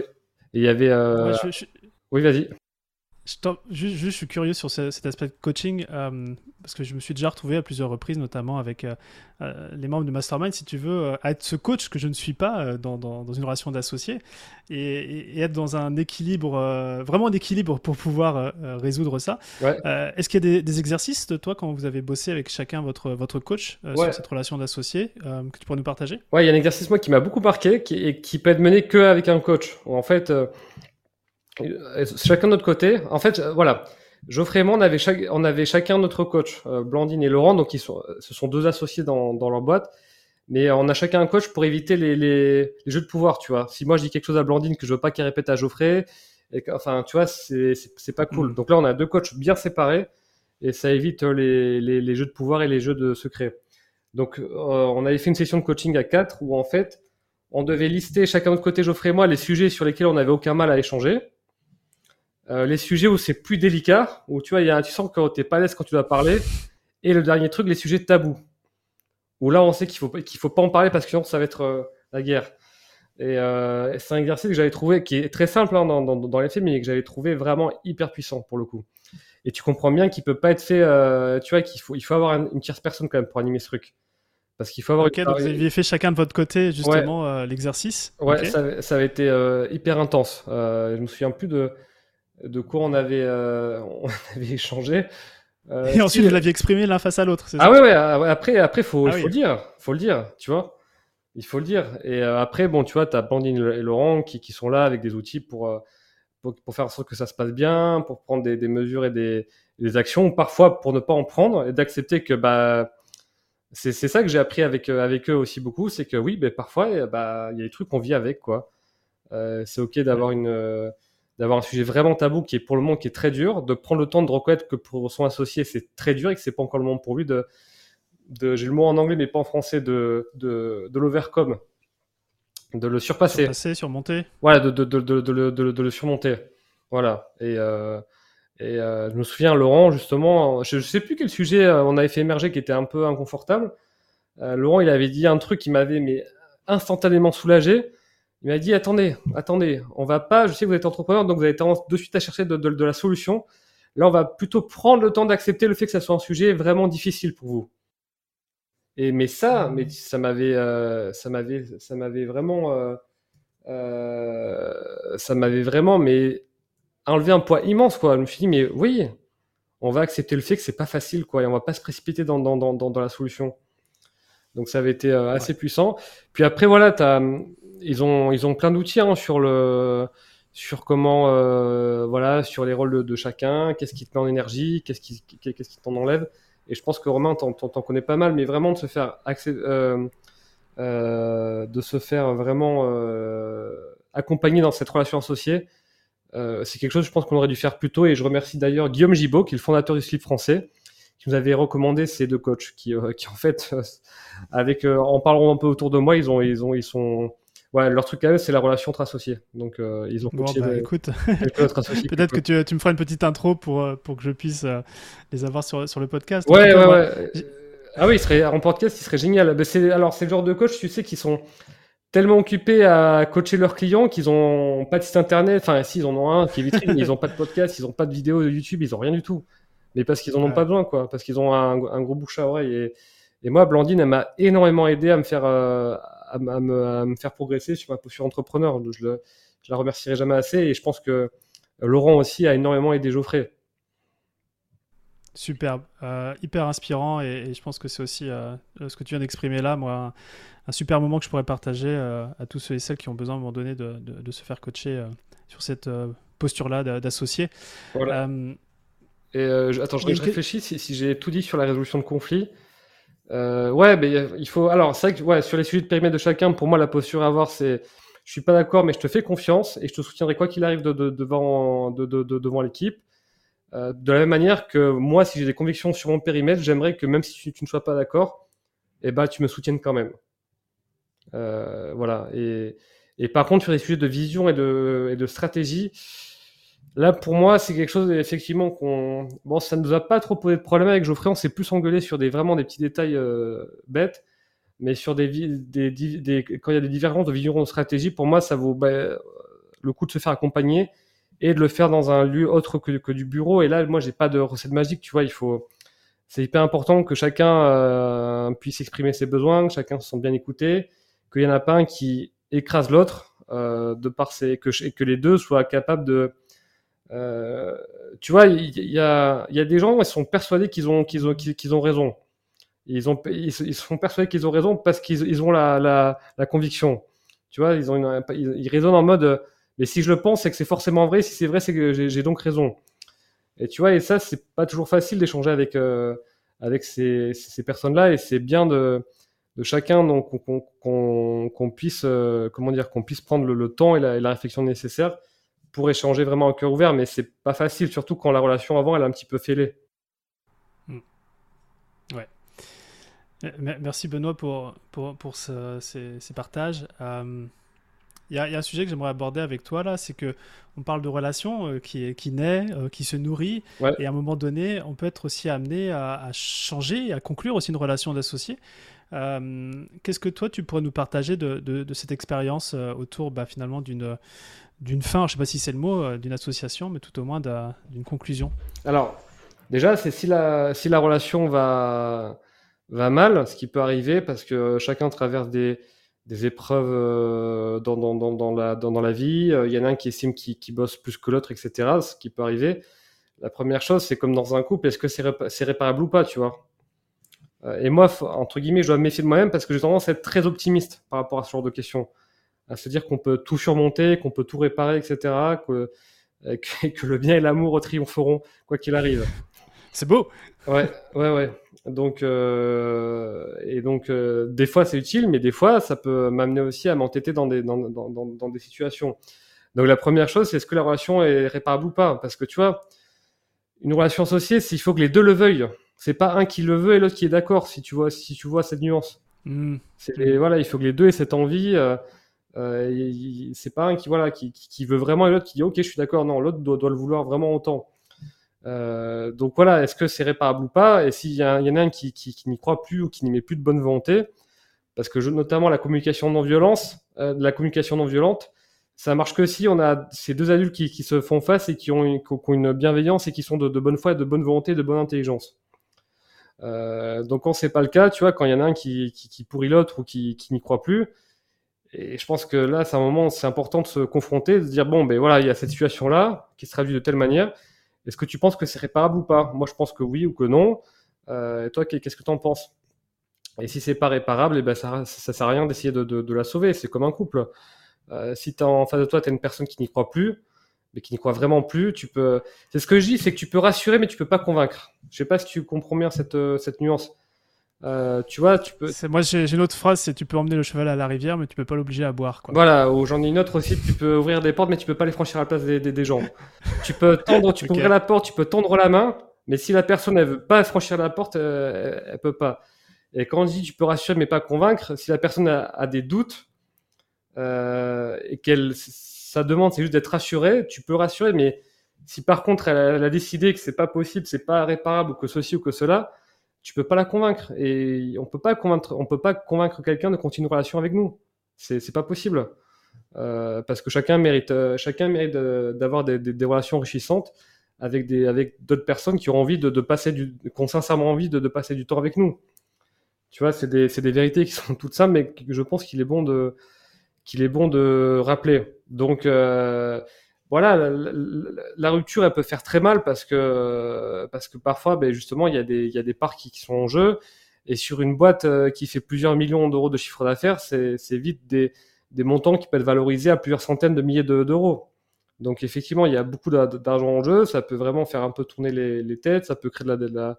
Et il y avait. Oui, vas-y. Je, je, suis curieux sur cet aspect de coaching euh, parce que je me suis déjà retrouvé à plusieurs reprises, notamment avec euh, euh, les membres du mastermind, si tu veux, à être ce coach que je ne suis pas dans, dans, une relation d'associé et, être dans un équilibre, vraiment un équilibre pour pouvoir résoudre ça. Est-ce qu'il y a des, exercices de toi quand vous avez bossé avec chacun votre, votre coach sur cette relation d'associé que tu pourrais nous partager? Ouais, il y a un exercice moi qui m'a beaucoup marqué qui, et qui peut être mené qu'avec un coach. En fait, euh, chacun de notre côté. En fait, euh, voilà. Geoffrey et moi, on avait, on avait chacun notre coach, euh, Blandine et Laurent, donc ils sont, ce sont deux associés dans, dans leur boîte. Mais on a chacun un coach pour éviter les, les, jeux de pouvoir, tu vois. Si moi je dis quelque chose à Blandine que je veux pas qu'elle répète à Geoffrey, et enfin, tu vois, c'est pas cool. Mm. Donc là, on a deux coachs bien séparés et ça évite les, les, les jeux de pouvoir et les jeux de secret. Donc, on avait fait une session de coaching à quatre où en fait, on devait lister chacun de notre côté, Geoffrey et moi, les sujets sur lesquels on n'avait aucun mal à échanger. Euh, les sujets où c'est plus délicat, où tu vois, y a, tu sens que t'es pas à l'aise quand tu dois parler. Et le dernier truc, les sujets tabous. Où là, on sait qu'il faut, qu'il faut pas en parler parce que sinon, ça va être euh, la guerre. Et euh, c'est un exercice que j'avais trouvé, qui est très simple hein, dans, dans, dans, les films, mais que j'avais trouvé vraiment hyper puissant pour le coup. Et tu comprends bien qu'il peut pas être fait, tu vois, qu'il faut, il faut avoir une, tierce personne quand même pour animer ce truc. Parce qu'il faut avoir. Ok, donc vous aviez fait chacun de votre côté justement l'exercice. Ouais, ça, ça, avait été hyper intense. je me souviens plus de de quoi on avait, euh, on avait échangé. Euh, et ensuite, vous l'aviez exprimé l'un face à l'autre. Ah ouais, ouais, Après, après, faut, ah faut le dire, faut le dire, tu vois. Il faut le dire. Et euh, après, bon, tu vois, tu as Blandine et Laurent qui, qui, sont là avec des outils pour, pour, pour, faire en sorte que ça se passe bien, pour prendre des, des mesures et des, des, actions, parfois pour ne pas en prendre et d'accepter que bah, c'est ça que j'ai appris avec, avec eux aussi beaucoup, c'est que oui, bah, parfois, bah, il y a des trucs qu'on vit avec, quoi. c'est ok d'avoir une d'avoir un sujet vraiment tabou qui est pour le moment qui est très dur, de prendre le temps de reconnaître que pour son associé c'est très dur et que c'est pas encore le moment pour lui de, de j'ai le mot en anglais mais pas en français de de, de l'overcome, de le surpasser, surpasser, surmonter. Voilà, de de, de, le surmonter. Voilà. Et euh, et euh, je me souviens Laurent justement, je, je sais plus quel sujet euh, on avait fait émerger qui était un peu inconfortable. Laurent il avait dit un truc qui m'avait mais instantanément soulagé il m'a dit attendez, attendez, on va pas, je sais que vous êtes entrepreneur, donc vous avez tendance de suite à chercher de, de, de, la solution. Là, on va plutôt prendre le temps d'accepter le fait que ça soit un sujet vraiment difficile pour vous. Et mais ça, mais ça m'avait, euh, ça m'avait, ça m'avait vraiment, euh, euh, ça m'avait vraiment, mais enlevé un poids immense quoi. Je me suis dit mais oui, on va accepter le fait que c'est pas facile quoi, et on va pas se précipiter dans dans dans, dans la solution. Donc ça avait été assez puissant. Puis après voilà, as, ils ont ils ont plein d'outils hein, sur le sur comment euh, voilà sur les rôles de, chacun, qu'est-ce qui te met en énergie, qu'est-ce qui qu'est-ce qui t'en enlève. Et je pense que Romain t'en connais pas mal, mais vraiment de se faire euh, euh, de se faire vraiment euh, accompagner dans cette relation associée. Euh, c'est quelque chose, je pense qu'on aurait dû faire plus tôt. Et je remercie d'ailleurs Guillaume Gibaud, qui est le fondateur du slip français, qui nous avait recommandé ces deux coachs, qui, qui en fait, avec, en parlant un peu autour de moi, ils ont, ils ont, ils sont, ouais, leur truc à eux, c'est la relation entre associés. Donc, euh, ils ont bon, bah, écoute, peut-être que tu, tu, me feras une petite intro pour, euh, pour que je puisse euh, les avoir sur, sur le podcast. Ouais, ouais, ouais. Ah oui, il serait, en podcast, il serait génial. c'est, alors, c'est le genre de coach, tu sais, qui sont tellement occupés à coacher leurs clients qu'ils ont pas de site internet. Enfin, si, ils en ont un qui est vitrine, ils ont pas de podcast, ils ont pas de vidéo de YouTube, ils ont rien du tout. mais parce qu'ils en ont pas besoin, quoi, parce qu'ils ont un, gros bouche à oreille. Et, et moi, Blandine, elle m'a énormément aidé à me faire, euh, à, me, faire progresser sur ma posture entrepreneur. Je, le, je la remercierai jamais assez. Et je pense que Laurent aussi a énormément aidé Geoffrey. Superbe, euh, hyper inspirant et, je pense que c'est aussi euh, ce que tu viens d'exprimer là, moi, un, super moment que je pourrais partager à tous ceux et celles qui ont besoin à un moment donné de, de se faire coacher sur cette posture-là d'associé. Voilà. Euh, et euh, attends, je, réfléchis si, j'ai tout dit sur la résolution de conflits. Euh, ouais, mais il faut. Alors, c'est vrai que ouais, sur les sujets de périmètre de chacun, pour moi, la posture à avoir, c'est je suis pas d'accord, mais je te fais confiance et je te soutiendrai quoi qu'il arrive de, devant, devant l'équipe. de la même manière que moi, si j'ai des convictions sur mon périmètre, j'aimerais que même si tu, ne sois pas d'accord, eh ben, tu me soutiennes quand même. voilà. Et, et, par contre, sur les sujets de vision et de, et de stratégie, Là, pour moi, c'est quelque chose effectivement qu'on. Bon, ça ne nous a pas trop posé de problème avec Geoffrey. On s'est plus engueulé sur des vraiment des petits détails euh, bêtes, mais sur des, des, des, quand il y a des divergences de vision de stratégie, pour moi, ça vaut bah, le coup de se faire accompagner et de le faire dans un lieu autre que, que du bureau. Et là, moi, j'ai pas de recette magique. Tu vois, il faut. C'est hyper important que chacun euh, puisse exprimer ses besoins, que chacun se sente bien écouté, qu'il y en a pas un qui écrase l'autre, euh, de par ses, que, et que les deux soient capables de tu vois, il y, a, des gens, ils sont persuadés qu'ils ont, raison. Ils, ont, ils, sont persuadés qu'ils ont raison parce qu'ils ils ont la, conviction. Tu vois, ils, ils, raisonnent en mode, mais si je le pense, c'est que c'est forcément vrai. Si c'est vrai, c'est que j'ai donc raison. Et tu vois, et ça, c'est pas toujours facile d'échanger avec, euh, ces, personnes-là. Et c'est bien de, chacun qu'on puisse, euh, comment dire, qu'on puisse prendre le, le temps et la, et la réflexion nécessaire pour échanger vraiment au cœur ouvert, mais c'est pas facile, surtout quand la relation avant elle est un petit peu fêlée. Hmm. Ouais. Merci Benoît pour, pour, pour ces, ces, partages. Euh, il y, a, y, a un sujet que j'aimerais aborder avec toi là, c'est que on parle de relation euh, qui, qui naît, euh, qui se nourrit, et à un moment donné, on peut être aussi amené à, à changer, à conclure aussi une relation d'associé. Qu'est-ce que toi tu pourrais nous partager de, de, de cette expérience autour bah, finalement d'une d'une fin, je ne sais pas si c'est le mot, euh, d'une association, mais tout au moins d'une conclusion Alors, déjà, c'est si la, relation va, mal, ce qui peut arriver, parce que chacun traverse des, épreuves euh, dans, la vie, euh, il y en a un qui estime qu'il bosse plus que l'autre, etc., ce qui peut arriver. La première chose, c'est comme dans un couple, est-ce que c'est réparable ou pas, tu vois? Et moi, entre guillemets, je dois me méfier de moi-même parce que j'ai tendance à être très optimiste par rapport à ce genre de questions à se dire qu'on peut tout surmonter, qu'on peut tout réparer, etc., que, euh, que, le bien et l'amour triompheront, quoi qu'il arrive. C'est beau. Ouais, ouais, ouais. Donc, euh, et donc, euh, des fois c'est utile, mais des fois ça peut m'amener aussi à m'entêter dans des, dans, dans, dans, des situations. Donc, la première chose, c'est est-ce que la relation est réparable ou pas? Parce que tu vois, une relation associée, il faut que les deux le veuillent. C'est pas un qui le veut et l'autre qui est d'accord, si tu vois, si tu vois cette nuance. Mmh. Voilà, il faut que les deux aient cette envie. Euh, c'est pas un qui voilà qui, qui, veut vraiment et l'autre qui dit ok je suis d'accord non l'autre doit, doit, le vouloir vraiment autant euh, donc voilà est-ce que c'est réparable ou pas? Et s'il y, y, en a un qui, qui, n'y croit plus ou qui n'y met plus de bonne volonté parce que notamment la communication non violence euh, la communication non violente ça marche que si on a ces deux adultes qui, qui se font face et qui ont une, qui ont une bienveillance et qui sont de, bonne foi, de bonne volonté, de bonne intelligence. Euh, donc quand c'est pas le cas, tu vois, quand il y en a un qui, pourrit l'autre ou qui n'y croit plus, et je pense que là, c'est un moment, c'est important de se confronter, de se dire bon, ben voilà, il y a cette situation-là qui se traduit de telle manière. Est-ce que tu penses que c'est réparable ou pas? Moi, je pense que oui ou que non. Euh, et toi, qu'est-ce que tu en penses? Et si c'est pas réparable, et eh ben ça, ça sert à rien d'essayer de, la sauver. C'est comme un couple. Euh, si as en face de toi, tu as une personne qui n'y croit plus, mais qui n'y croit vraiment plus, tu peux. C'est ce que je dis, c'est que tu peux rassurer, mais tu peux pas convaincre. Je sais pas si tu comprends bien cette, cette nuance. Euh, tu vois, tu peux. Moi, j'ai une autre phrase, c'est tu peux emmener le cheval à la rivière, mais tu peux pas l'obliger à boire. Quoi. Voilà, ou j'en ai une autre aussi. Tu peux ouvrir des portes, mais tu peux pas les franchir à la place des, des, gens. tu peux tendre, tu peux ouvrir la porte, tu peux tendre la main, mais si la personne elle veut pas franchir la porte, euh, elle, peut pas. Et quand on dit tu peux rassurer mais pas convaincre, si la personne a, des doutes euh, et qu'elle sa demande c'est juste d'être rassurée, tu peux rassurer, mais si par contre elle, elle a décidé que c'est pas possible, c'est pas réparable ou que ceci ou que cela tu peux pas la convaincre et on peut pas convaincre, on peut pas convaincre quelqu'un de continuer une relation avec nous. C'est c'est pas possible euh, parce que chacun mérite, euh, chacun mérite d'avoir des, des, relations enrichissantes avec des avec d'autres personnes qui ont envie de, de passer du qui ont sincèrement envie de, de passer du temps avec nous. Tu vois, c'est des c'est des vérités qui sont toutes simples, mais je pense qu'il est bon de qu'il est bon de rappeler. Donc euh, voilà, la, rupture elle peut faire très mal parce que parce que parfois, ben justement, il y a des il y a des parts qui, sont en jeu et sur une boîte euh, qui fait plusieurs millions d'euros de chiffre d'affaires, c'est vite des des montants qui peuvent être valorisés à plusieurs centaines de milliers d'euros. Donc effectivement, il y a beaucoup d'argent en jeu, ça peut vraiment faire un peu tourner les, les têtes, ça peut créer de la, de la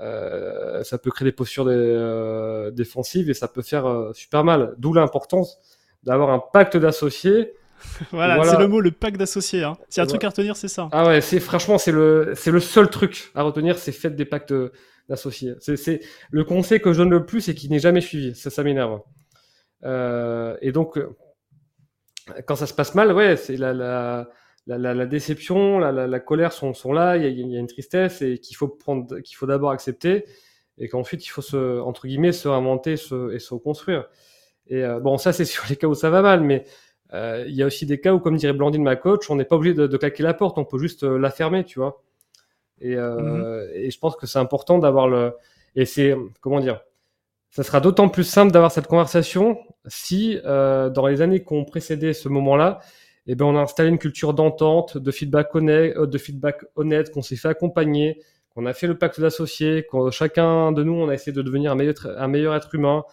euh, ça peut créer des postures euh, défensives et ça peut faire euh, super mal. D'où l'importance d'avoir un pacte d'associés. voilà, c'est le mot, le pacte d'associés. Hein. S'il y a un truc à retenir, c'est ça. Ah ouais, c'est franchement, c'est le, c'est le seul truc à retenir, c'est faites des pactes d'associés. C'est le conseil que je donne le plus et qui n'est jamais suivi. Ça, ça m'énerve. Euh, et donc, quand ça se passe mal, ouais, c'est la, la, la, la, déception, la, la, colère sont, sont là, il y, a, il y, a, une tristesse et qu'il faut prendre, qu'il faut d'abord accepter et qu'ensuite il faut se, entre guillemets, se réinventer se, et se reconstruire. Et euh, bon, ça c'est sur les cas où ça va mal, mais euh, il y a aussi des cas où, comme dirait Blandine, ma coach, on n'est pas obligé de, de, claquer la porte, on peut juste euh, la fermer, tu vois. Et, euh, mm-hmm. et je pense que c'est important d'avoir le, et c'est, comment dire, ça sera d'autant plus simple d'avoir cette conversation si, euh, dans les années qui ont précédé ce moment-là, eh ben, on a installé une culture d'entente, de feedback honnête, euh, de feedback honnête, qu'on s'est fait accompagner, qu'on a fait le pacte d'associés, qu'on chacun de nous, on a essayé de devenir un meilleur, un meilleur être humain,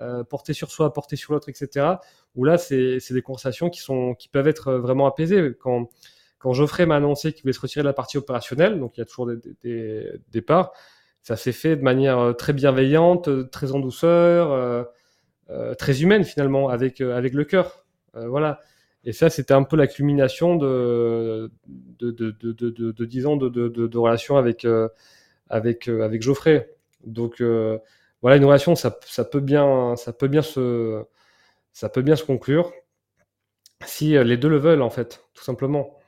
euh, porter sur soi, porter sur l'autre, etc. Où là, c'est des conversations qui peuvent être vraiment apaisées. Quand, Geoffrey m'a annoncé qu'il voulait se retirer de la partie opérationnelle, donc il y a toujours des, des, des parts, ça s'est fait de manière euh, très bienveillante, euh, très en douceur, euh, euh, très humaine finalement, avec, le cœur. Euh, voilà. Et ça, c'était un peu la culmination de, de, de, de, de, de 10 ans de, de, relation euh, avec, avec Geoffrey. Donc voilà, une relation, ça, peut bien, se, conclure si les deux le veulent, en fait, tout simplement.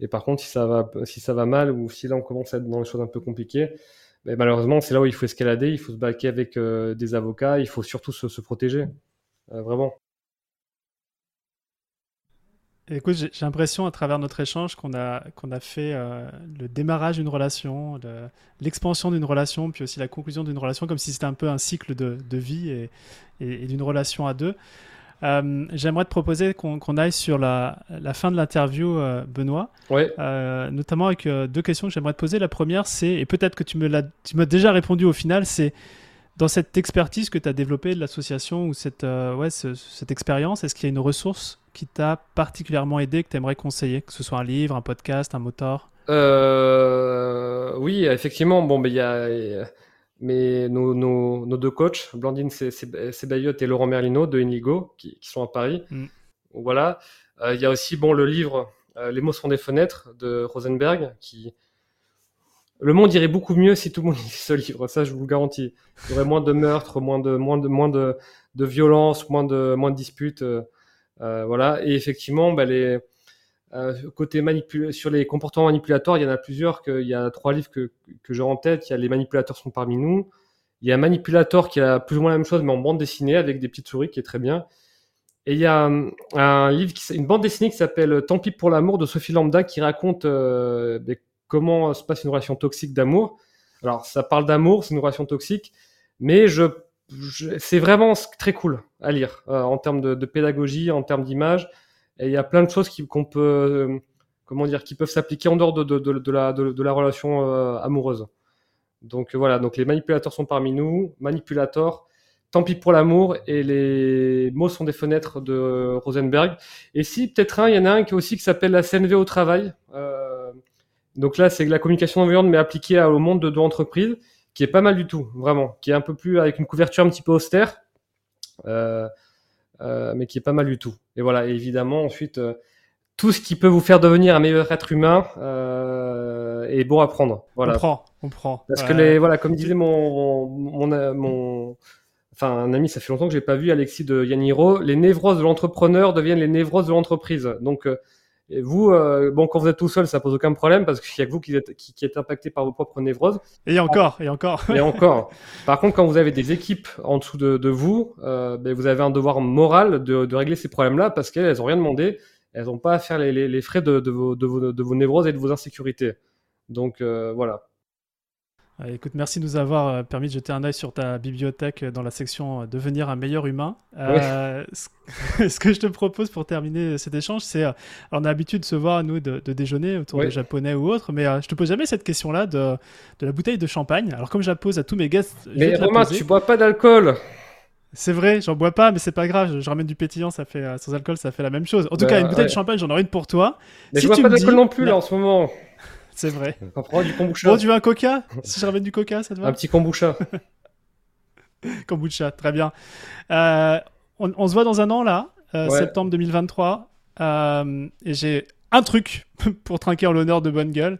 Et par contre, si ça va, mal ou si là on commence à être dans les choses un peu compliquées, mais malheureusement, c'est là où il faut escalader, il faut se baquer avec euh, des avocats, il faut surtout se, se protéger. Euh, vraiment. Écoute, j'ai l'impression à travers notre échange qu'on a, qu'on a fait euh, le démarrage d'une relation, l'expansion d'une relation, puis aussi la conclusion d'une relation, comme si c'était un peu un cycle de, de vie et, et, et d'une relation à deux. Euh, J'aimerais te proposer qu'on qu aille sur la, la fin de l'interview, euh, Benoît. Ouais. Notamment avec deux questions que j'aimerais te poser. La première, c'est, et peut-être que tu me l'as déjà répondu au final, c'est dans cette expertise que tu as développée de l'association ou cette, euh, ouais, ce, cette expérience, est-ce qu'il y a une ressource qui t'a particulièrement aidé, que tu aimerais conseiller, que ce soit un livre, un podcast, un moteur euh, Oui, effectivement. Bon, ben il y a mais nos, nos, nos, deux coachs, Blandine Sebayot et Laurent Merlino de Inigo, qui, qui sont à Paris. Mm. Voilà. Euh, il y a aussi bon, le livre euh, Les mots sont des fenêtres de Rosenberg, qui. Le monde irait beaucoup mieux si tout le monde lisait ce livre, ça je vous le garantis. Il y aurait moins de meurtres, moins de, moins de, moins de, de violence, moins de, moins de disputes. Euh, euh voilà. Et effectivement, bah, euh, côté sur les comportements manipulateurs, il y en a plusieurs. Il y a trois livres que, que j'ai en tête. Il y a Les manipulateurs sont parmi nous. Il y a Manipulator qui a plus ou moins la même chose, mais en bande dessinée avec des petites souris, qui est très bien. Et il y a un, livre, une bande dessinée qui s'appelle Tant pis pour l'amour de Sophie Lambda, qui raconte euh, comment se passe une relation toxique d'amour. Alors, ça parle d'amour, c'est une relation toxique, mais je, c'est vraiment très cool à lire euh, en termes de, pédagogie, en termes d'image. Et il y a plein de choses qu'on peut, euh, comment dire, qui peuvent s'appliquer en dehors de, de, de, la, relation euh, amoureuse. Donc voilà, donc les manipulateurs sont parmi nous, manipulateurs, tant pis pour l'amour, et les mots sont des fenêtres de Rosenberg. Et si, peut-être un, il y en a un qui aussi qui s'appelle la CNV au travail. Donc là, c'est la communication environnementale, mais appliquée au monde de, de l'entreprise, qui est pas mal du tout, vraiment, qui est un peu plus avec une couverture un petit peu austère. Euh, euh, mais qui est pas mal du tout. Et voilà, et évidemment, ensuite, euh, tout ce qui peut vous faire devenir un meilleur être humain est bon à prendre. Voilà. On prend, on prend. Parce que les, voilà, comme disait mon, mon, mon, enfin un ami, ça fait longtemps que j'ai pas vu Alexis de Yaniro, les névroses de l'entrepreneur deviennent les névroses de l'entreprise. Donc et vous, euh, bon, quand vous êtes tout seul, ça pose aucun problème parce qu'il y a que vous qui êtes, qui, qui êtes impacté par vos propres névroses. Et encore, et encore. et encore. Par contre, quand vous avez des équipes en dessous de, de vous, euh, ben, vous avez un devoir moral de, de régler ces problèmes-là parce qu'elles n'ont rien demandé. Elles n'ont pas à faire les, les, les frais de, de, vos, de, vos, de vos névroses et de vos insécurités. Donc voilà. Écoute, merci de nous avoir permis de jeter un œil sur ta bibliothèque dans la section Devenir un meilleur humain. ce que je te propose pour terminer cet échange, c'est. on a l'habitude de se voir, nous, de, déjeuner autour de japonais ou autre, mais je te pose jamais cette question-là de, de, la bouteille de champagne. Alors, comme je la pose à tous mes guests. Mais Romain, tu bois pas d'alcool c'est vrai, j'en bois pas, mais c'est pas grave. Je, ramène du pétillant, ça fait sans alcool, ça fait la même chose. En tout cas, une bouteille de champagne, j'en aurai une pour toi. Mais je bois pas d'alcool non plus là en ce moment. C'est vrai. On prend du kombucha. Bon, tu veux un coca Si je ramène du coca, ça te va Un petit kombucha. kombucha, très bien. Euh, on, se voit dans un an là, euh, septembre 2023. Euh, et j'ai un truc pour trinquer en l'honneur de bonne gueule.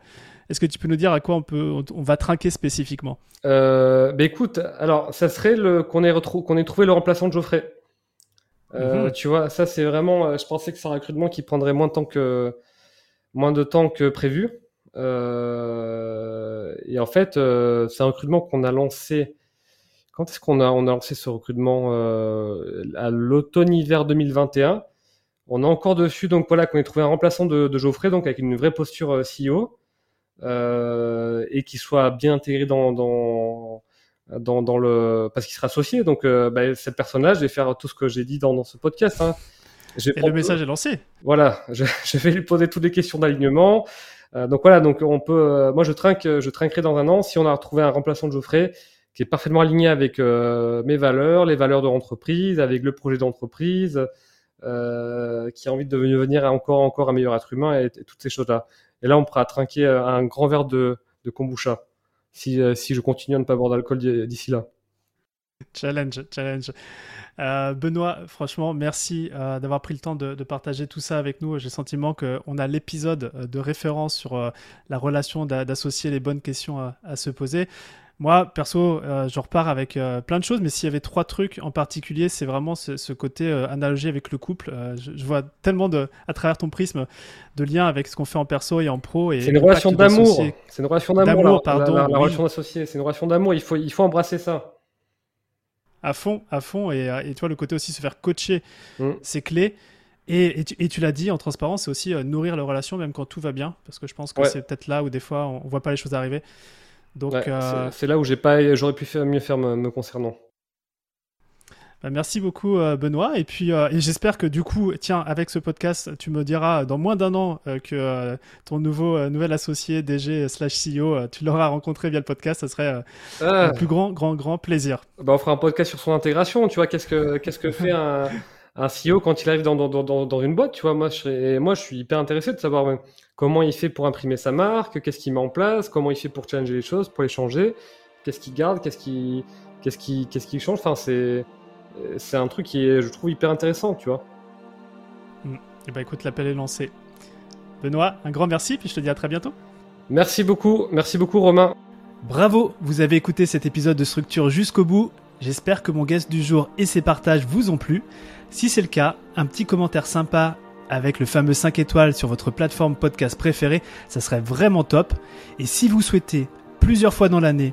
Est-ce que tu peux nous dire à quoi on, peut, on, va trinquer spécifiquement bah écoute, alors ça serait qu'on ait, qu'on ait trouvé le remplaçant de Geoffrey. Mhm. Tu vois, ça c'est vraiment. Je pensais que c'est un recrutement qui prendrait moins de temps que moins de temps que prévu. Euh, et en fait, euh, c'est un recrutement qu'on a lancé. Quand est-ce qu'on a on a lancé ce recrutement à l'automne-hiver 2021 On est encore dessus, donc voilà qu'on ait trouvé un remplaçant de, de Geoffrey, donc avec une vraie posture CEO. Euh, et qu'il soit bien intégré dans, dans, dans, dans le parce qu'il sera associé. Donc, euh, bah, ce personnage, je vais faire tout ce que j'ai dit dans, dans ce podcast. Hein. Et le message est lancé. Voilà, je, je, vais lui poser toutes les questions d'alignement. Euh, donc voilà, donc on peut. Euh, moi, je trinque, je trinquerai dans un an si on a retrouvé un remplaçant de Geoffrey qui est parfaitement aligné avec euh, mes valeurs, les valeurs de l'entreprise, avec le projet d'entreprise, euh, qui a envie de devenir encore encore un meilleur être humain et, et toutes ces choses-là. Et là, on pourra trinquer euh, un grand verre de, kombucha si, euh, si je continue à ne pas boire d'alcool d'ici là. Challenge, challenge. Euh, Benoît, franchement, merci d'avoir pris le temps de, partager tout ça avec nous. J'ai le sentiment qu'on a l'épisode de référence sur la relation d'associer les bonnes questions à se poser. Moi, perso, euh, je repars avec euh, plein de choses, mais s'il y avait trois trucs en particulier, c'est vraiment ce, côté euh, analogie avec le couple. Je, vois tellement de, à travers ton prisme de liens avec ce qu'on fait en perso et en pro. C'est une, relation d'amour. C'est une relation d'amour. pardon. La, relation d'associé, c'est une relation d'amour. Il faut, il faut embrasser ça. À fond, à fond. Et, et tu vois, le côté aussi se faire coacher, mm. c'est clé. Et, et tu, l'as dit en transparence, c'est aussi nourrir la relation même quand tout va bien, parce que je pense que c'est peut-être là où des fois on, on voit pas les choses arriver. Donc, euh, c'est là où j'ai pas, j'aurais pu faire, mieux faire me, concernant. Bah, merci beaucoup euh, Benoît et puis euh, j'espère que du coup tiens avec ce podcast tu me diras dans moins d'un an que ton nouveau nouvel associé DG slash CEO tu l'auras rencontré via le podcast ça serait ah. un plus grand grand grand plaisir. Bah, on fera un podcast sur son intégration tu vois qu'est-ce que qu'est-ce que fait un un CEO quand il arrive dans, dans, dans, dans, une boîte, tu vois, moi je, moi je suis hyper intéressé de savoir comment il fait pour imprimer sa marque, qu'est-ce qu'il met en place, comment il fait pour changer les choses, pour les changer, qu'est-ce qu'il garde, qu'est-ce qu'il qu'est-ce qui qu'est-ce qui change. Enfin, c'est c'est un truc qui est, je trouve, hyper intéressant, tu vois. Et mm. eh ben écoute, l'appel est lancé. Benoît, un grand merci, puis je te dis à très bientôt. Merci beaucoup, merci beaucoup Romain. Bravo, vous avez écouté cet épisode de Structure jusqu'au bout. J'espère que mon guest du jour et ses partages vous ont plu. Si c'est le cas, un petit commentaire sympa avec le fameux 5 étoiles sur votre plateforme podcast préférée, ça serait vraiment top. Et si vous souhaitez plusieurs fois dans l'année